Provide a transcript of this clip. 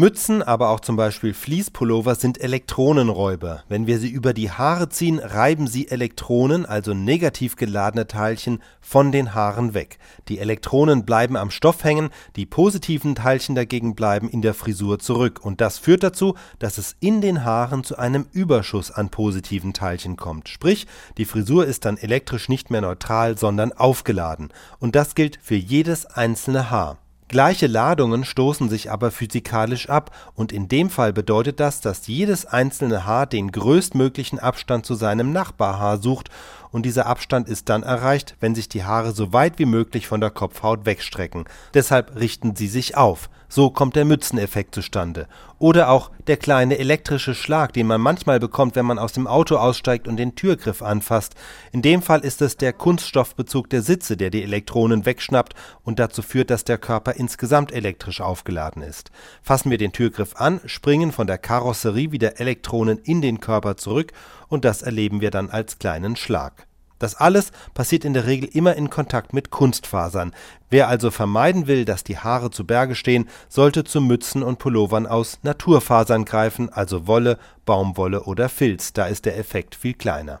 Mützen, aber auch zum Beispiel Fließpullover sind Elektronenräuber. Wenn wir sie über die Haare ziehen, reiben sie Elektronen, also negativ geladene Teilchen, von den Haaren weg. Die Elektronen bleiben am Stoff hängen, die positiven Teilchen dagegen bleiben in der Frisur zurück. Und das führt dazu, dass es in den Haaren zu einem Überschuss an positiven Teilchen kommt. Sprich, die Frisur ist dann elektrisch nicht mehr neutral, sondern aufgeladen. Und das gilt für jedes einzelne Haar. Gleiche Ladungen stoßen sich aber physikalisch ab, und in dem Fall bedeutet das, dass jedes einzelne Haar den größtmöglichen Abstand zu seinem Nachbarhaar sucht, und dieser Abstand ist dann erreicht, wenn sich die Haare so weit wie möglich von der Kopfhaut wegstrecken. Deshalb richten sie sich auf. So kommt der Mützeneffekt zustande. Oder auch der kleine elektrische Schlag, den man manchmal bekommt, wenn man aus dem Auto aussteigt und den Türgriff anfasst. In dem Fall ist es der Kunststoffbezug der Sitze, der die Elektronen wegschnappt und dazu führt, dass der Körper insgesamt elektrisch aufgeladen ist. Fassen wir den Türgriff an, springen von der Karosserie wieder Elektronen in den Körper zurück und das erleben wir dann als kleinen Schlag. Das alles passiert in der Regel immer in Kontakt mit Kunstfasern. Wer also vermeiden will, dass die Haare zu Berge stehen, sollte zu Mützen und Pullovern aus Naturfasern greifen, also Wolle, Baumwolle oder Filz, da ist der Effekt viel kleiner